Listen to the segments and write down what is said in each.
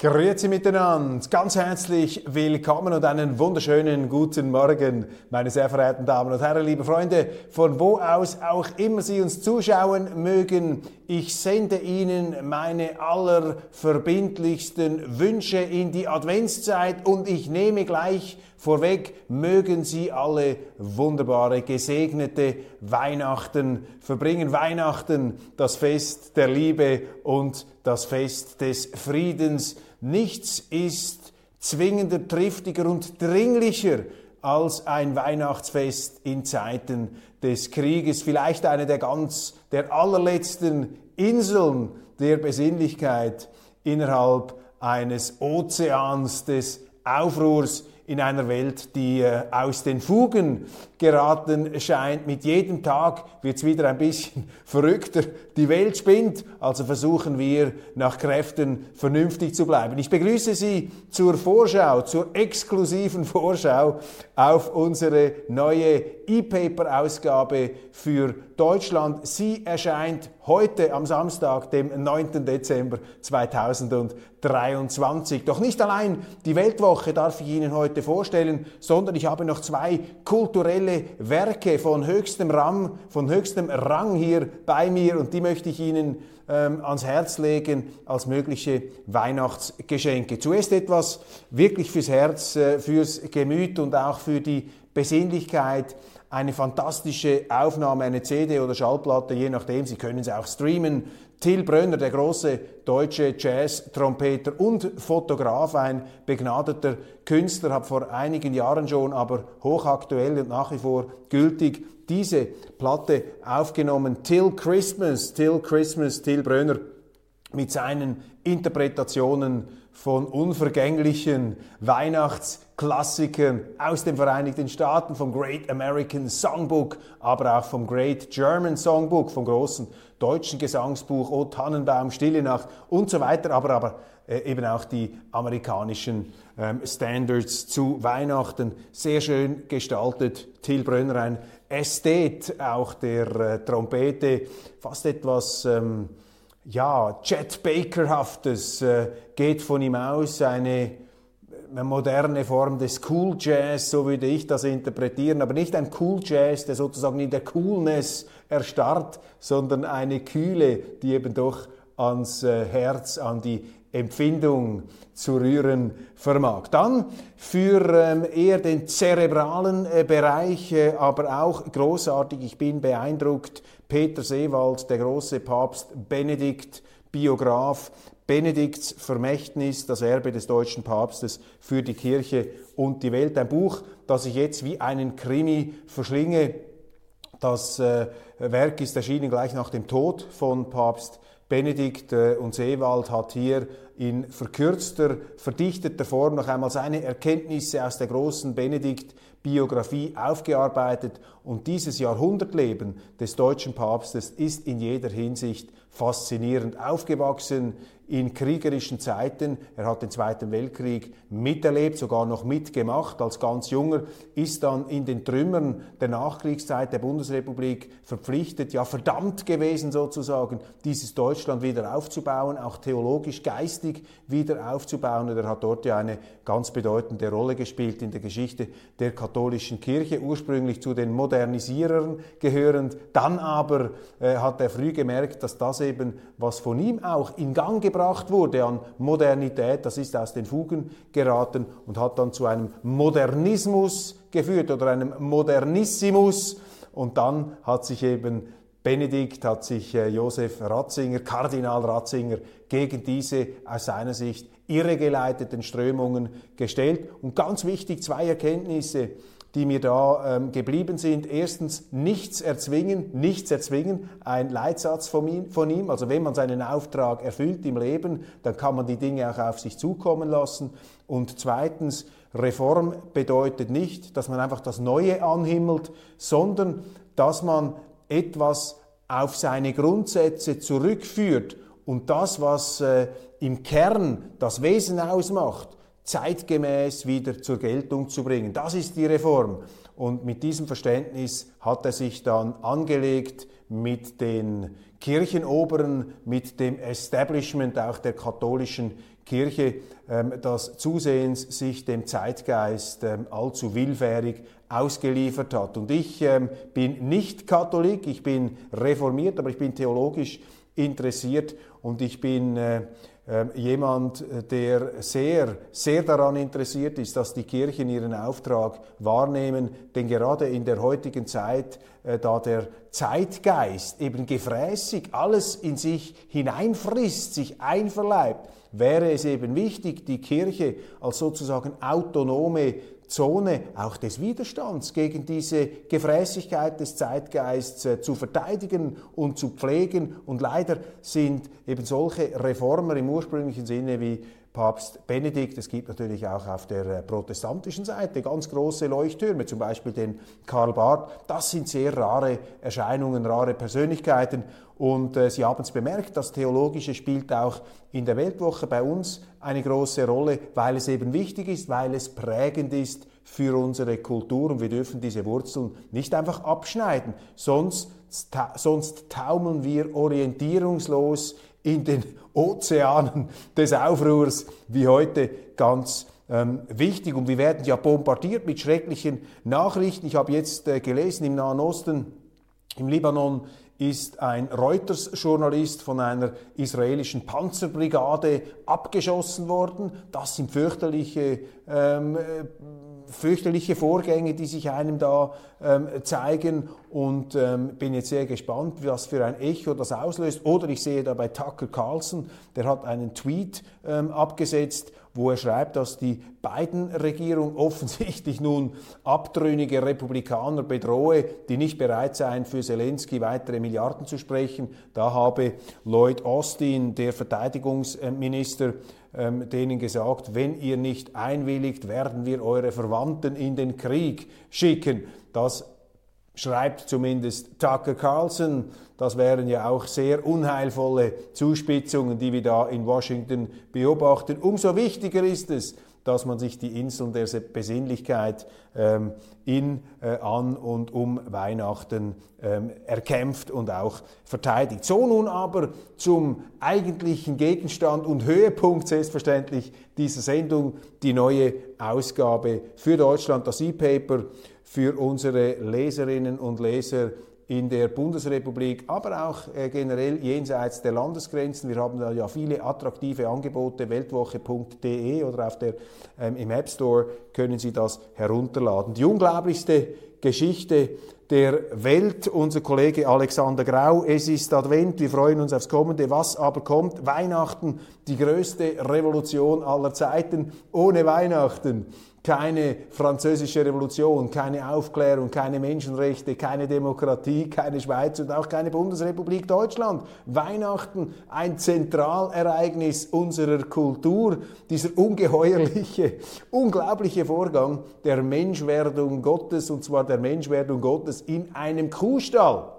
Grüezi miteinander, ganz herzlich willkommen und einen wunderschönen guten Morgen, meine sehr verehrten Damen und Herren, liebe Freunde, von wo aus auch immer Sie uns zuschauen mögen. Ich sende Ihnen meine allerverbindlichsten Wünsche in die Adventszeit und ich nehme gleich vorweg, mögen Sie alle wunderbare, gesegnete Weihnachten verbringen. Weihnachten, das Fest der Liebe und das Fest des Friedens Nichts ist zwingender, triftiger und dringlicher als ein Weihnachtsfest in Zeiten des Krieges. Vielleicht eine der ganz, der allerletzten Inseln der Besinnlichkeit innerhalb eines Ozeans des Aufruhrs in einer Welt, die äh, aus den Fugen geraten scheint. Mit jedem Tag wird es wieder ein bisschen verrückter. Die Welt spinnt, also versuchen wir nach Kräften vernünftig zu bleiben. Ich begrüße Sie zur Vorschau, zur exklusiven Vorschau auf unsere neue E-Paper-Ausgabe für Deutschland. Sie erscheint heute am Samstag, dem 9. Dezember 2023. Doch nicht allein die Weltwoche darf ich Ihnen heute vorstellen, sondern ich habe noch zwei kulturelle Werke von höchstem Rang, von höchstem Rang hier bei mir und die möchte ich Ihnen ähm, ans Herz legen als mögliche Weihnachtsgeschenke. Zuerst etwas wirklich fürs Herz, äh, fürs Gemüt und auch für die Besinnlichkeit eine fantastische Aufnahme, eine CD oder Schallplatte, je nachdem, Sie können es auch streamen. Till Brönner, der große deutsche Jazz-Trompeter und Fotograf, ein begnadeter Künstler, hat vor einigen Jahren schon, aber hochaktuell und nach wie vor gültig, diese Platte aufgenommen. Till Christmas, Till Christmas, Till Brönner mit seinen Interpretationen von unvergänglichen Weihnachtsklassikern aus den Vereinigten Staaten, vom Great American Songbook, aber auch vom Great German Songbook, vom großen deutschen Gesangsbuch O Tannenbaum, Stille Nacht und so weiter, aber, aber äh, eben auch die amerikanischen ähm, Standards zu Weihnachten. Sehr schön gestaltet. Till Brönner, ein Ästhet auch der äh, Trompete, fast etwas... Ähm, ja, Chet Bakerhaftes äh, geht von ihm aus, eine moderne Form des Cool Jazz, so würde ich das interpretieren, aber nicht ein Cool Jazz, der sozusagen in der Coolness erstarrt, sondern eine Kühle, die eben doch ans äh, Herz, an die Empfindung zu rühren vermag. Dann für ähm, eher den zerebralen äh, Bereich, äh, aber auch großartig, ich bin beeindruckt, Peter Seewald, der große Papst Benedikt, Biograf, Benedikts Vermächtnis, das Erbe des deutschen Papstes für die Kirche und die Welt. Ein Buch, das ich jetzt wie einen Krimi verschlinge. Das äh, Werk ist erschienen gleich nach dem Tod von Papst Benedikt äh, und Seewald hat hier in verkürzter, verdichteter Form noch einmal seine Erkenntnisse aus der großen Benedikt-Biografie aufgearbeitet und dieses Jahrhundertleben des deutschen Papstes ist in jeder Hinsicht faszinierend aufgewachsen in kriegerischen Zeiten. Er hat den Zweiten Weltkrieg miterlebt, sogar noch mitgemacht als ganz junger, ist dann in den Trümmern der Nachkriegszeit der Bundesrepublik verpflichtet, ja verdammt gewesen sozusagen, dieses Deutschland wieder aufzubauen, auch theologisch, geistig wieder aufzubauen. Und er hat dort ja eine ganz bedeutende Rolle gespielt in der Geschichte der katholischen Kirche, ursprünglich zu den Modernisierern gehörend. Dann aber äh, hat er früh gemerkt, dass das eben, was von ihm auch in Gang gebracht gebracht wurde an Modernität, das ist aus den Fugen geraten und hat dann zu einem Modernismus geführt oder einem Modernissimus. Und dann hat sich eben Benedikt, hat sich äh, Josef Ratzinger, Kardinal Ratzinger, gegen diese aus seiner Sicht irregeleiteten Strömungen gestellt. Und ganz wichtig, zwei Erkenntnisse die mir da ähm, geblieben sind. Erstens, nichts erzwingen, nichts erzwingen, ein Leitsatz von ihm, von ihm. Also wenn man seinen Auftrag erfüllt im Leben, dann kann man die Dinge auch auf sich zukommen lassen. Und zweitens, Reform bedeutet nicht, dass man einfach das Neue anhimmelt, sondern dass man etwas auf seine Grundsätze zurückführt und das, was äh, im Kern das Wesen ausmacht, zeitgemäß wieder zur Geltung zu bringen. Das ist die Reform. Und mit diesem Verständnis hat er sich dann angelegt mit den Kirchenoberen, mit dem Establishment auch der katholischen Kirche, ähm, das zusehends sich dem Zeitgeist ähm, allzu willfährig ausgeliefert hat. Und ich ähm, bin nicht Katholik, ich bin reformiert, aber ich bin theologisch interessiert und ich bin äh, jemand, äh, der sehr, sehr daran interessiert ist, dass die Kirchen ihren Auftrag wahrnehmen, denn gerade in der heutigen Zeit, äh, da der Zeitgeist eben gefräßig alles in sich hineinfrisst, sich einverleibt, wäre es eben wichtig, die Kirche als sozusagen autonome Zone auch des Widerstands gegen diese Gefräßigkeit des Zeitgeists äh, zu verteidigen und zu pflegen. Und leider sind eben solche Reformer im ursprünglichen Sinne wie Papst Benedikt. Es gibt natürlich auch auf der äh, protestantischen Seite ganz große Leuchttürme, zum Beispiel den Karl Barth. Das sind sehr rare Erscheinungen, rare Persönlichkeiten. Und äh, Sie haben es bemerkt, das Theologische spielt auch in der Weltwoche bei uns eine große Rolle, weil es eben wichtig ist, weil es prägend ist für unsere Kultur und wir dürfen diese Wurzeln nicht einfach abschneiden, sonst, ta sonst taumeln wir orientierungslos in den Ozeanen des Aufruhrs wie heute ganz ähm, wichtig. Und wir werden ja bombardiert mit schrecklichen Nachrichten. Ich habe jetzt äh, gelesen im Nahen Osten, im Libanon ist ein Reuters-Journalist von einer israelischen Panzerbrigade abgeschossen worden. Das sind fürchterliche ähm, äh, fürchterliche Vorgänge, die sich einem da ähm, zeigen und ähm, bin jetzt sehr gespannt, was für ein Echo das auslöst. Oder ich sehe da bei Tucker Carlson, der hat einen Tweet ähm, abgesetzt, wo er schreibt, dass die Biden-Regierung offensichtlich nun abtrünnige Republikaner bedrohe, die nicht bereit seien, für Zelensky weitere Milliarden zu sprechen. Da habe Lloyd Austin, der Verteidigungsminister, ähm, denen gesagt, wenn ihr nicht einwilligt, werden wir eure Verwandten in den Krieg schicken. Das schreibt zumindest Tucker Carlson. Das wären ja auch sehr unheilvolle Zuspitzungen, die wir da in Washington beobachten. Umso wichtiger ist es, dass man sich die Inseln der Besinnlichkeit ähm, in, äh, an und um Weihnachten ähm, erkämpft und auch verteidigt. So nun aber zum eigentlichen Gegenstand und Höhepunkt selbstverständlich dieser Sendung, die neue Ausgabe für Deutschland, das E-Paper für unsere Leserinnen und Leser in der Bundesrepublik, aber auch äh, generell jenseits der Landesgrenzen. Wir haben da ja viele attraktive Angebote, weltwoche.de oder auf der, ähm, im App Store können Sie das herunterladen. Die unglaublichste Geschichte der Welt, unser Kollege Alexander Grau. Es ist Advent, wir freuen uns aufs Kommende. Was aber kommt? Weihnachten, die größte Revolution aller Zeiten. Ohne Weihnachten keine französische Revolution, keine Aufklärung, keine Menschenrechte, keine Demokratie, keine Schweiz und auch keine Bundesrepublik Deutschland. Weihnachten, ein Zentralereignis unserer Kultur, dieser ungeheuerliche, unglaubliche Vorgang der Menschwerdung Gottes, und zwar der Menschwerdung Gottes in einem Kuhstall.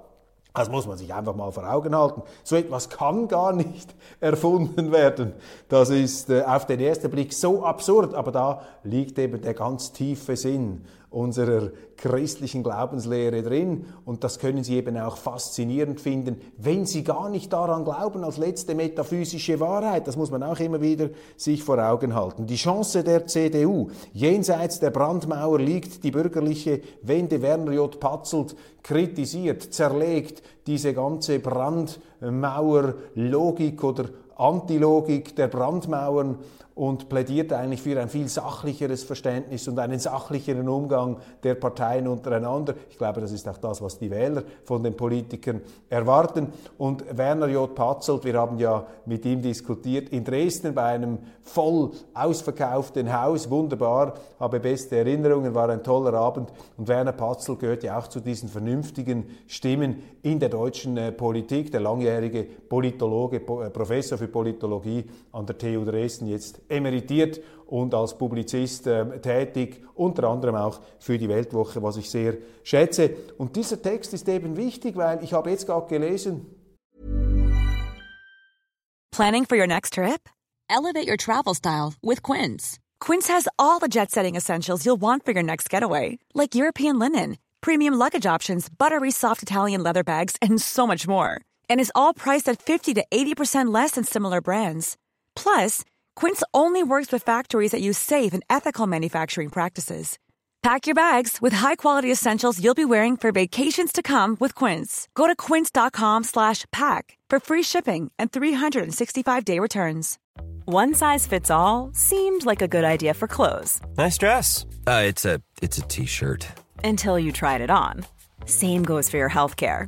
Das muss man sich einfach mal vor Augen halten. So etwas kann gar nicht erfunden werden. Das ist äh, auf den ersten Blick so absurd, aber da liegt eben der ganz tiefe Sinn unserer christlichen Glaubenslehre drin und das können Sie eben auch faszinierend finden, wenn Sie gar nicht daran glauben als letzte metaphysische Wahrheit. Das muss man auch immer wieder sich vor Augen halten. Die Chance der CDU. Jenseits der Brandmauer liegt die bürgerliche Wende. Werner J. Patzelt kritisiert, zerlegt diese ganze Brandmauer-Logik oder Antilogik der Brandmauern und plädiert eigentlich für ein viel sachlicheres Verständnis und einen sachlicheren Umgang der Parteien untereinander. Ich glaube, das ist auch das, was die Wähler von den Politikern erwarten. Und Werner J. Patzelt, wir haben ja mit ihm diskutiert, in Dresden bei einem voll ausverkauften Haus, wunderbar, habe beste Erinnerungen, war ein toller Abend. Und Werner Patzelt gehört ja auch zu diesen vernünftigen Stimmen in der deutschen äh, Politik, der langjährige Politologe, äh, Professor für Politologie an der TU Dresden, jetzt emeritiert und als Publizist äh, tätig, unter anderem auch für die Weltwoche, was ich sehr schätze. Und dieser Text ist eben wichtig, weil ich habe jetzt gerade gelesen. Planning for your next trip? Elevate your travel style with Quince. Quince has all the jet-setting essentials you'll want for your next getaway, like European linen, premium luggage options, buttery soft Italian leather bags, and so much more. And is all priced at 50 to 80% less than similar brands. Plus, Quince only works with factories that use safe and ethical manufacturing practices. Pack your bags with high-quality essentials you'll be wearing for vacations to come with Quince. Go to quince.com/pack for free shipping and 365-day returns. One size fits all seemed like a good idea for clothes. Nice dress. Uh, it's a it's a t-shirt. Until you tried it on. Same goes for your health care.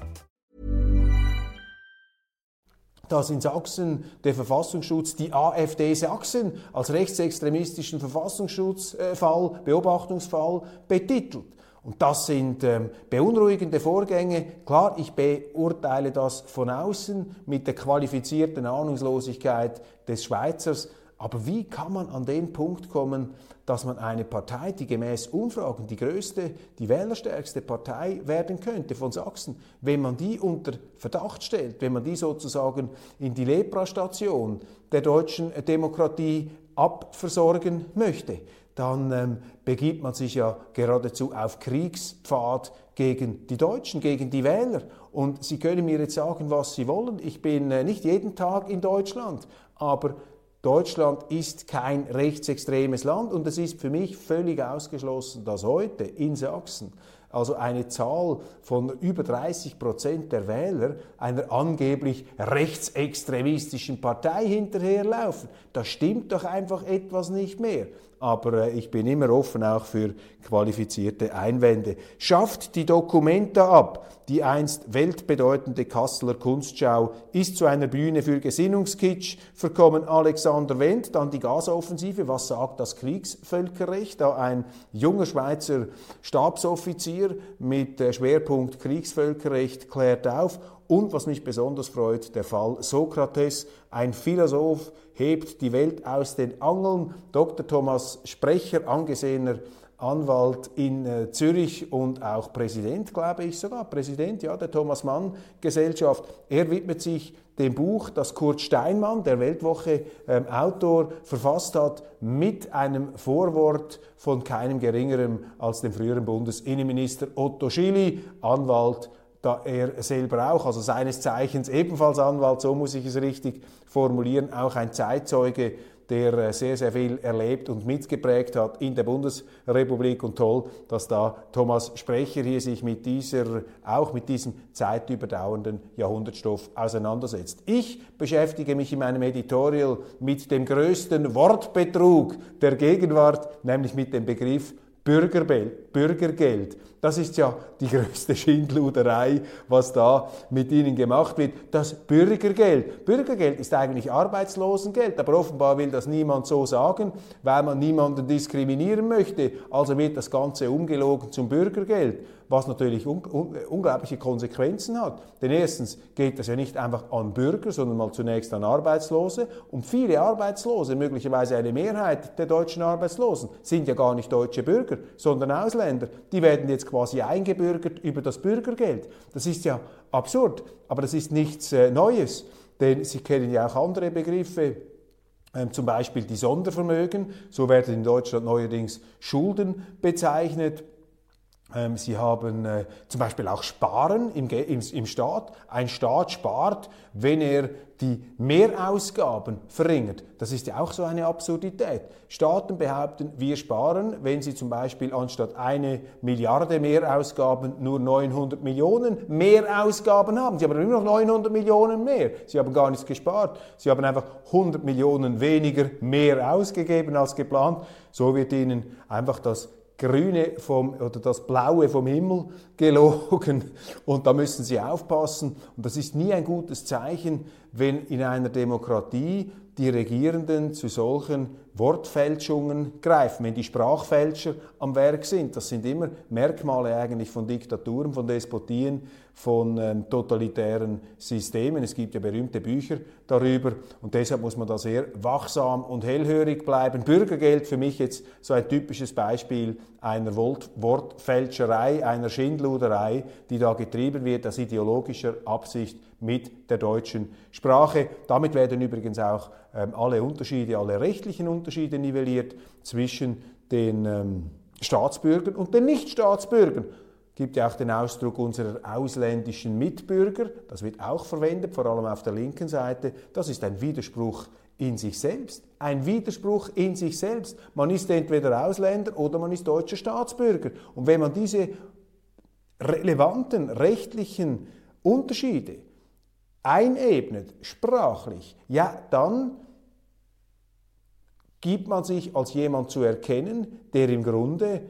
dass in Sachsen der Verfassungsschutz die AfD Sachsen als rechtsextremistischen Verfassungsschutzfall, Beobachtungsfall betitelt. Und das sind ähm, beunruhigende Vorgänge. Klar, ich beurteile das von außen mit der qualifizierten Ahnungslosigkeit des Schweizers. Aber wie kann man an den Punkt kommen, dass man eine Partei, die gemäß Umfragen die größte, die wählerstärkste Partei werden könnte von Sachsen, wenn man die unter Verdacht stellt, wenn man die sozusagen in die Lepra-Station der deutschen Demokratie abversorgen möchte, dann ähm, begibt man sich ja geradezu auf Kriegspfad gegen die Deutschen, gegen die Wähler. Und Sie können mir jetzt sagen, was Sie wollen. Ich bin äh, nicht jeden Tag in Deutschland, aber Deutschland ist kein rechtsextremes Land und es ist für mich völlig ausgeschlossen, dass heute in Sachsen also eine Zahl von über 30 Prozent der Wähler einer angeblich rechtsextremistischen Partei hinterherlaufen. Da stimmt doch einfach etwas nicht mehr aber äh, ich bin immer offen auch für qualifizierte Einwände. Schafft die Documenta ab. Die einst weltbedeutende Kasseler Kunstschau ist zu einer Bühne für Gesinnungskitsch verkommen. Alexander Wendt, dann die Gasoffensive. Was sagt das Kriegsvölkerrecht? Da ein junger Schweizer Stabsoffizier mit äh, Schwerpunkt Kriegsvölkerrecht klärt auf und was mich besonders freut, der Fall Sokrates, ein Philosoph, hebt die Welt aus den Angeln. Dr. Thomas Sprecher, angesehener Anwalt in äh, Zürich und auch Präsident, glaube ich sogar, Präsident ja, der Thomas Mann Gesellschaft. Er widmet sich dem Buch, das Kurt Steinmann, der Weltwoche ähm, Autor, verfasst hat, mit einem Vorwort von keinem geringeren als dem früheren Bundesinnenminister Otto Schily, Anwalt da er selber auch, also seines Zeichens ebenfalls Anwalt, so muss ich es richtig formulieren, auch ein Zeitzeuge, der äh, sehr, sehr viel erlebt und mitgeprägt hat in der Bundesrepublik und toll, dass da Thomas Sprecher hier sich mit dieser, auch mit diesem zeitüberdauernden Jahrhundertstoff auseinandersetzt. Ich beschäftige mich in meinem Editorial mit dem größten Wortbetrug der Gegenwart, nämlich mit dem Begriff Bürgergeld. Das ist ja die größte Schindluderei, was da mit ihnen gemacht wird. Das Bürgergeld. Bürgergeld ist eigentlich Arbeitslosengeld, aber offenbar will das niemand so sagen, weil man niemanden diskriminieren möchte. Also wird das Ganze umgelogen zum Bürgergeld was natürlich un un unglaubliche Konsequenzen hat. Denn erstens geht das ja nicht einfach an Bürger, sondern mal zunächst an Arbeitslose. Und viele Arbeitslose, möglicherweise eine Mehrheit der deutschen Arbeitslosen, sind ja gar nicht deutsche Bürger, sondern Ausländer. Die werden jetzt quasi eingebürgert über das Bürgergeld. Das ist ja absurd, aber das ist nichts äh, Neues. Denn Sie kennen ja auch andere Begriffe, ähm, zum Beispiel die Sondervermögen, so werden in Deutschland neuerdings Schulden bezeichnet. Ähm, sie haben äh, zum Beispiel auch Sparen im, Staat. Ein Staat spart, wenn er die Mehrausgaben verringert. Das ist ja auch so eine Absurdität. Staaten behaupten, wir sparen, wenn sie zum Beispiel anstatt eine Milliarde Mehrausgaben nur 900 Millionen Mehrausgaben haben. Sie haben immer noch 900 Millionen mehr. Sie haben gar nichts gespart. Sie haben einfach 100 Millionen weniger mehr ausgegeben als geplant. So wird ihnen einfach das Grüne vom, oder das Blaue vom Himmel gelogen und da müssen Sie aufpassen. Und das ist nie ein gutes Zeichen, wenn in einer Demokratie die Regierenden zu solchen Wortfälschungen greifen, wenn die Sprachfälscher am Werk sind. Das sind immer Merkmale eigentlich von Diktaturen, von Despotien, von ähm, totalitären Systemen. Es gibt ja berühmte Bücher darüber und deshalb muss man da sehr wachsam und hellhörig bleiben. Bürgergeld für mich jetzt so ein typisches Beispiel einer Wortfälscherei, einer Schindluderei, die da getrieben wird aus ideologischer Absicht mit der deutschen Sprache. Damit werden übrigens auch ähm, alle Unterschiede, alle rechtlichen Unterschiede nivelliert zwischen den ähm, Staatsbürgern und den Nichtstaatsbürgern. Gibt ja auch den Ausdruck unserer ausländischen Mitbürger, das wird auch verwendet, vor allem auf der linken Seite. Das ist ein Widerspruch in sich selbst. Ein Widerspruch in sich selbst. Man ist entweder Ausländer oder man ist deutscher Staatsbürger. Und wenn man diese relevanten rechtlichen Unterschiede einebnet, sprachlich, ja, dann gibt man sich als jemand zu erkennen, der im Grunde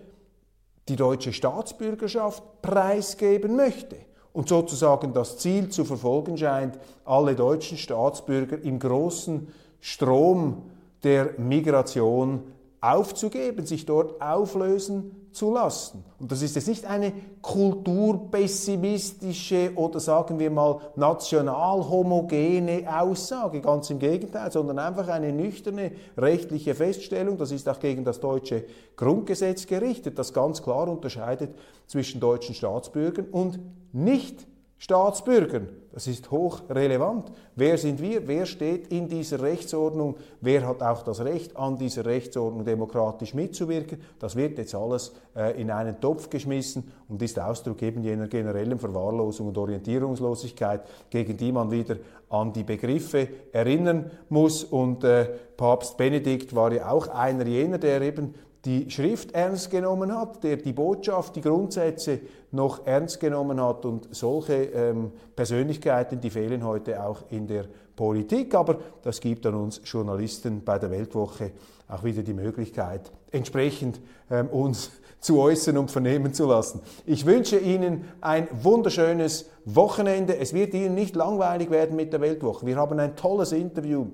die deutsche Staatsbürgerschaft preisgeben möchte und sozusagen das Ziel zu verfolgen scheint, alle deutschen Staatsbürger im großen Strom der Migration aufzugeben, sich dort auflösen zu lassen. Und das ist jetzt nicht eine kulturpessimistische oder sagen wir mal national homogene Aussage, ganz im Gegenteil, sondern einfach eine nüchterne rechtliche Feststellung. Das ist auch gegen das deutsche Grundgesetz gerichtet, das ganz klar unterscheidet zwischen deutschen Staatsbürgern und nicht Staatsbürgern. Das ist hochrelevant. Wer sind wir? Wer steht in dieser Rechtsordnung? Wer hat auch das Recht, an dieser Rechtsordnung demokratisch mitzuwirken? Das wird jetzt alles äh, in einen Topf geschmissen und ist Ausdruck eben jener generellen Verwahrlosung und Orientierungslosigkeit, gegen die man wieder an die Begriffe erinnern muss. Und äh, Papst Benedikt war ja auch einer jener, der eben die Schrift ernst genommen hat, der die Botschaft, die Grundsätze noch ernst genommen hat. Und solche ähm, Persönlichkeiten, die fehlen heute auch in der Politik. Aber das gibt an uns Journalisten bei der Weltwoche auch wieder die Möglichkeit, entsprechend ähm, uns zu äußern und vernehmen zu lassen. Ich wünsche Ihnen ein wunderschönes Wochenende. Es wird Ihnen nicht langweilig werden mit der Weltwoche. Wir haben ein tolles Interview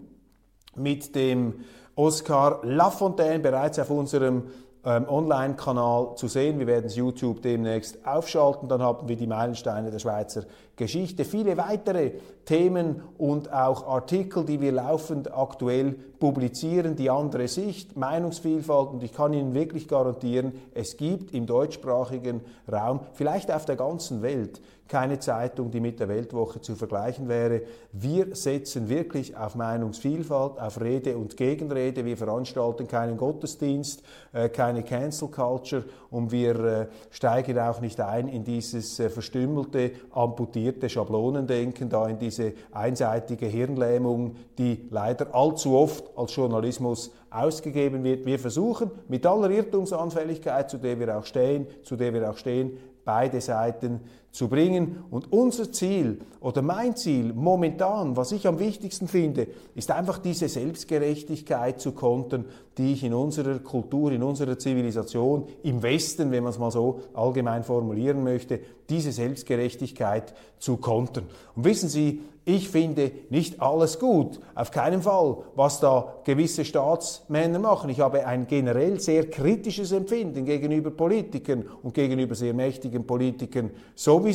mit dem Oscar Lafontaine bereits auf unserem ähm, Online-Kanal zu sehen. Wir werden es YouTube demnächst aufschalten. Dann haben wir die Meilensteine der Schweizer Geschichte. Viele weitere Themen und auch Artikel, die wir laufend aktuell publizieren, die andere Sicht, Meinungsvielfalt. Und ich kann Ihnen wirklich garantieren, es gibt im deutschsprachigen Raum, vielleicht auf der ganzen Welt, keine Zeitung, die mit der Weltwoche zu vergleichen wäre. Wir setzen wirklich auf Meinungsvielfalt, auf Rede und Gegenrede. Wir veranstalten keinen Gottesdienst, äh, keine Cancel Culture und wir äh, steigen auch nicht ein in dieses äh, verstümmelte, amputierte Schablonendenken, da in diese einseitige Hirnlähmung, die leider allzu oft als Journalismus ausgegeben wird. Wir versuchen mit aller Irrtumsanfälligkeit, zu der wir auch stehen, zu der wir auch stehen, beide Seiten zu bringen. Und unser Ziel oder mein Ziel momentan, was ich am wichtigsten finde, ist einfach diese Selbstgerechtigkeit zu kontern, die ich in unserer Kultur, in unserer Zivilisation, im Westen, wenn man es mal so allgemein formulieren möchte, diese Selbstgerechtigkeit zu kontern. Und wissen Sie, ich finde nicht alles gut, auf keinen Fall, was da gewisse Staatsmänner machen. Ich habe ein generell sehr kritisches Empfinden gegenüber Politikern und gegenüber sehr mächtigen Politikern sowieso.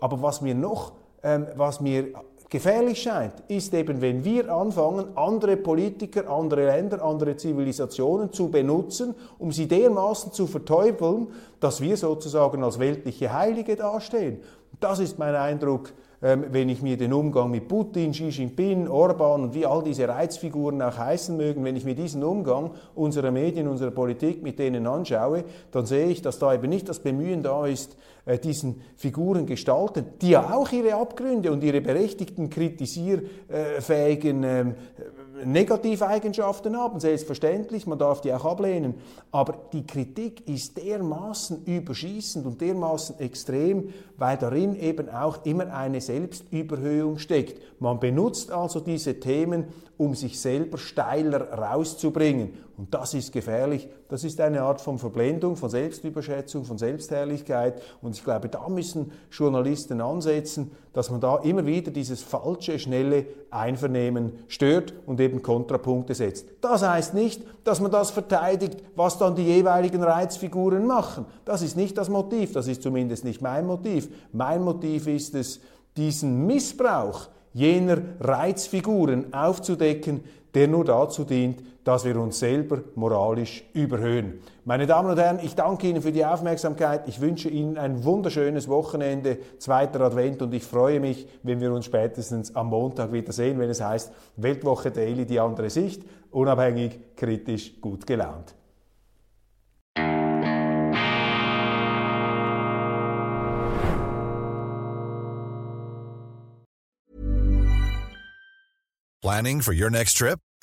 Aber was mir noch, ähm, was mir gefährlich scheint, ist eben, wenn wir anfangen, andere Politiker, andere Länder, andere Zivilisationen zu benutzen, um sie dermaßen zu verteufeln, dass wir sozusagen als weltliche Heilige dastehen. Das ist mein Eindruck wenn ich mir den Umgang mit Putin, Xi Jinping, Orban und wie all diese Reizfiguren auch heißen mögen, wenn ich mir diesen Umgang unserer Medien, unserer Politik mit denen anschaue, dann sehe ich, dass da eben nicht das Bemühen da ist, äh, diesen Figuren gestalten, die ja auch ihre Abgründe und ihre berechtigten kritisierfähigen ähm, Negativeigenschaften haben, selbstverständlich, man darf die auch ablehnen, aber die Kritik ist dermaßen überschießend und dermaßen extrem, weil darin eben auch immer eine Selbstüberhöhung steckt. Man benutzt also diese Themen, um sich selber steiler rauszubringen. Und das ist gefährlich. Das ist eine Art von Verblendung, von Selbstüberschätzung, von Selbstherrlichkeit. Und ich glaube, da müssen Journalisten ansetzen, dass man da immer wieder dieses falsche, schnelle Einvernehmen stört und eben Kontrapunkte setzt. Das heißt nicht, dass man das verteidigt, was dann die jeweiligen Reizfiguren machen. Das ist nicht das Motiv, das ist zumindest nicht mein Motiv. Mein Motiv ist es, diesen Missbrauch jener Reizfiguren aufzudecken, der nur dazu dient, dass wir uns selber moralisch überhöhen. Meine Damen und Herren, ich danke Ihnen für die Aufmerksamkeit. Ich wünsche Ihnen ein wunderschönes Wochenende, zweiter Advent und ich freue mich, wenn wir uns spätestens am Montag wieder sehen, wenn es heißt Weltwoche Daily, die andere Sicht, unabhängig, kritisch, gut gelaunt. Planning for your next trip?